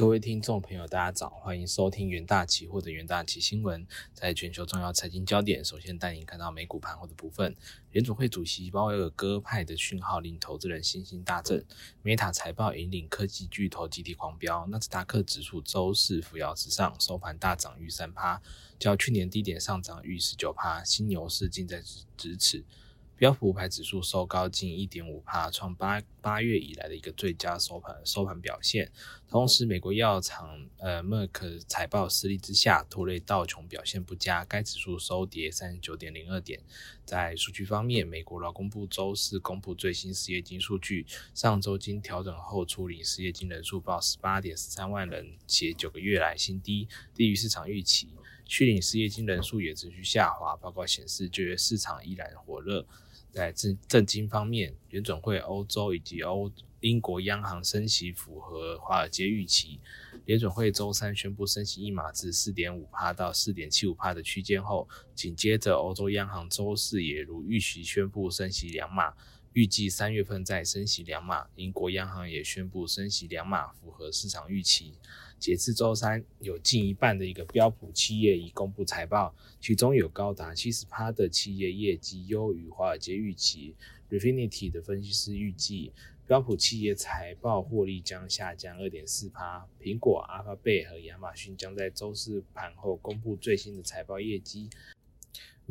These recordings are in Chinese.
各位听众朋友，大家早，欢迎收听元大期或者元大期新闻。在全球重要财经焦点，首先带您看到美股盘后的部分。联总会主席鲍威尔鸽派的讯号令投资人信心大振，Meta 财报引领科技巨头集体狂飙，纳斯达克指数周四扶摇直上，收盘大涨逾三趴，较去年低点上涨逾十九趴，新牛市近在咫尺。标普五百指数收高近一点五帕，创八八月以来的一个最佳收盘收盘表现。同时，美国药厂呃 Merck 财报失利之下，拖累道琼表现不佳，该指数收跌三十九点零二点。在数据方面，美国劳工部周四公布最新失业金数据，上周经调整后处理失业金人数报十八点十三万人，且九个月来新低，低于市场预期。去领失业金人数也持续下滑，报告显示就业市场依然火热。在政政经方面，联准会、欧洲以及欧英国央行升息符合华尔街预期。联准会周三宣布升息一码至四点五帕到四点七五帕的区间后，紧接着欧洲央行周四也如预期宣布升息两码，预计三月份再升息两码。英国央行也宣布升息两码，符合市场预期。截至周三，有近一半的一个标普企业已公布财报，其中有高达七十趴的企业业绩优于华尔街预期。Refinity 的分析师预计，标普企业财报获利将下降二点四趴。苹果、阿法贝和亚马逊将在周四盘后公布最新的财报业绩。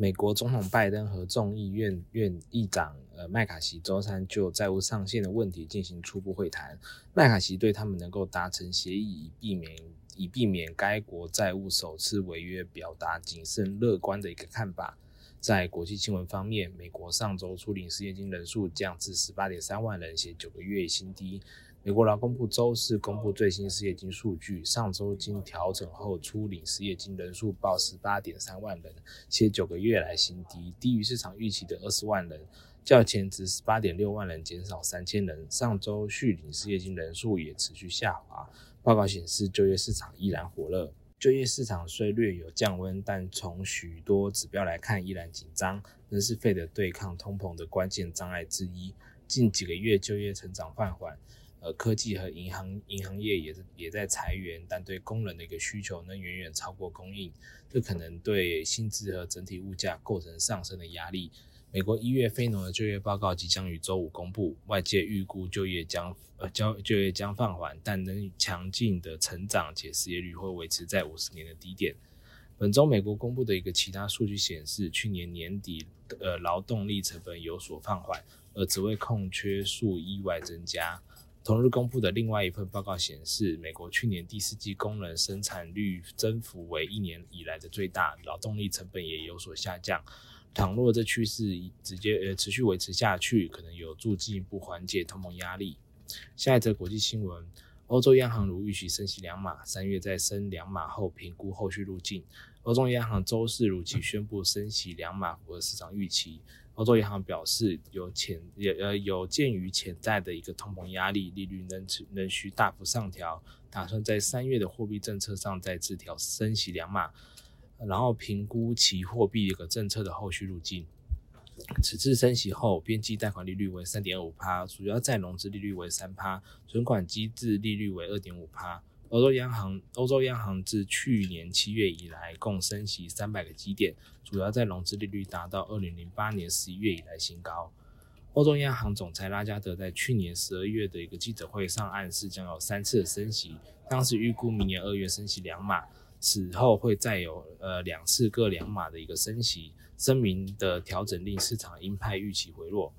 美国总统拜登和众议院院议长呃麦卡锡周三就债务上限的问题进行初步会谈。麦卡锡对他们能够达成协议以避免以避免该国债务首次违约表达谨慎乐观的一个看法。在国际新闻方面，美国上周初领失业金人数降至十八点三万人，写九个月新低。美国劳工部周四公布最新失业金数据，上周经调整后初领失业金人数报十八点三万人，且九个月来新低，低于市场预期的二十万人，较前值十八点六万人减少三千人。上周续领失业金人数也持续下滑。报告显示，就业市场依然火热，就业市场虽略有降温，但从许多指标来看依然紧张，仍是费的对抗通膨的关键障碍之一。近几个月就业成长放缓。呃，科技和银行银行业也是也在裁员，但对工人的一个需求呢远远超过供应，这可能对薪资和整体物价构成上升的压力。美国一月非农的就业报告即将于周五公布，外界预估就业将呃交就业将放缓，但能强劲的成长，且失业率会维持在五十年的低点。本周美国公布的一个其他数据显示，去年年底呃劳动力成本有所放缓，而职位空缺数意外增加。同日公布的另外一份报告显示，美国去年第四季工人生产率增幅为一年以来的最大，劳动力成本也有所下降。倘若这趋势直接呃持续维持下去，可能有助进一步缓解通膨压力。下一则国际新闻：欧洲央行如预期升息两码，三月再升两码后评估后续路径。欧洲央行周四如期宣布升息两码，符合市场预期。欧洲银行表示，有潜也呃有鉴于潜在的一个通膨压力，利率能能需大幅上调，打算在三月的货币政策上再次调升息两码，然后评估其货币一个政策的后续路径。此次升息后，边际贷款利率为三点五帕，主要再融资利率为三帕，存款机制利率为二点五帕。欧洲央行欧洲央行自去年七月以来共升息三百个基点，主要在融资利率达到二零零八年十一月以来新高。欧洲央行总裁拉加德在去年十二月的一个记者会上暗示将有三次升息，当时预估明年二月升息两码，此后会再有呃两次各两码的一个升息。声明的调整令市场鹰派预期回落。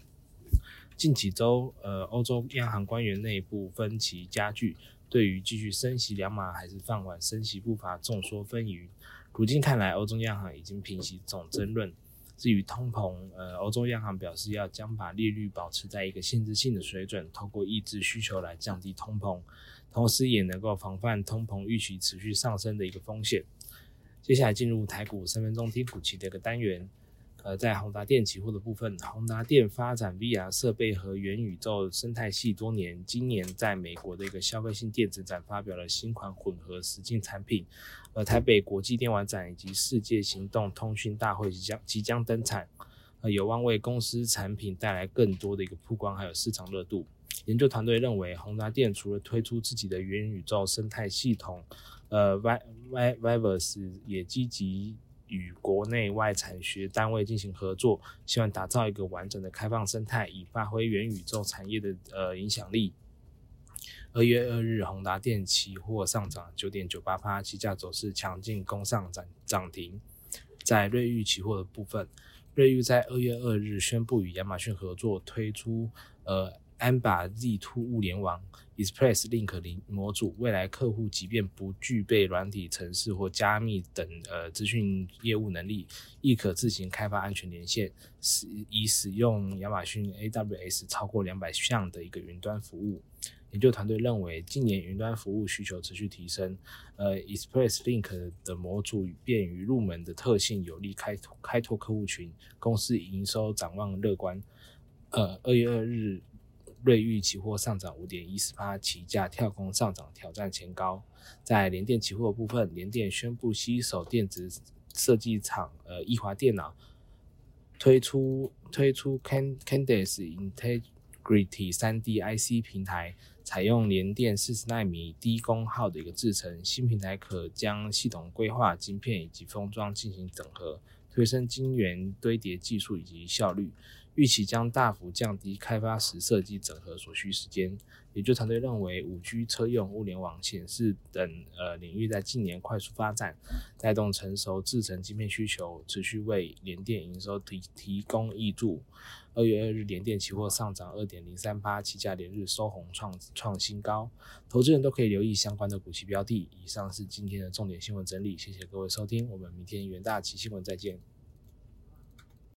近几周，呃，欧洲央行官员内部分歧加剧。对于继续升息两码还是放缓升息步伐，众说纷纭。如今看来，欧洲央行已经平息总争论。至于通膨，呃，欧洲央行表示要将把利率保持在一个限制性的水准，透过抑制需求来降低通膨，同时也能够防范通膨预期持续上升的一个风险。接下来进入台股三分钟听股期的一个单元。呃，在宏达电期货的部分，宏达电发展 VR 设备和元宇宙生态系多年，今年在美国的一个消费性电子展发表了新款混合实境产品，而台北国际电玩展以及世界行动通讯大会即将即将登场，呃，有望为公司产品带来更多的一个曝光还有市场热度。研究团队认为，宏达电除了推出自己的元宇宙生态系统，呃，Vi Vi Vivers 也积极与国内外产学单位进行合作，希望打造一个完整的开放生态，以发挥元宇宙产业的呃影响力。二月二日，宏达电期货上涨九点九八趴，期价走势强劲，攻上涨涨停。在瑞昱期货的部分，瑞昱在二月二日宣布与亚马逊合作，推出呃 Amba Z2 物联网 Express Link 零模组。未来客户即便不具备软体、程式或加密等呃资讯业务能力，亦可自行开发安全连线，使以使用亚马逊 AWS 超过两百项的一个云端服务。研究团队认为，近年云端服务需求持续提升，呃，Express Link 的模组便于入门的特性有利开拓开拓客户群，公司营收展望乐观。呃，二月二日，瑞昱期货上涨五点一四八，起价跳空上涨挑战前高。在联电期货部分，联电宣布携手电子设计厂呃易华电脑推出推出 Can Candice Integrity 三 D IC 平台。采用联电四十纳米低功耗的一个制程，新平台可将系统规划、晶片以及封装进行整合，推升晶圆堆叠技术以及效率，预期将大幅降低开发时设计整合所需时间。研究团队认为，五 G 车用、物联网、显示等呃领域在近年快速发展，带动成熟制成晶片需求，持续为联电营收提提供益助。二月二日，联电期货上涨二点零三八，期价连日收红创创新高。投资人都可以留意相关的股息标的。以上是今天的重点新闻整理，谢谢各位收听，我们明天元大旗新闻再见。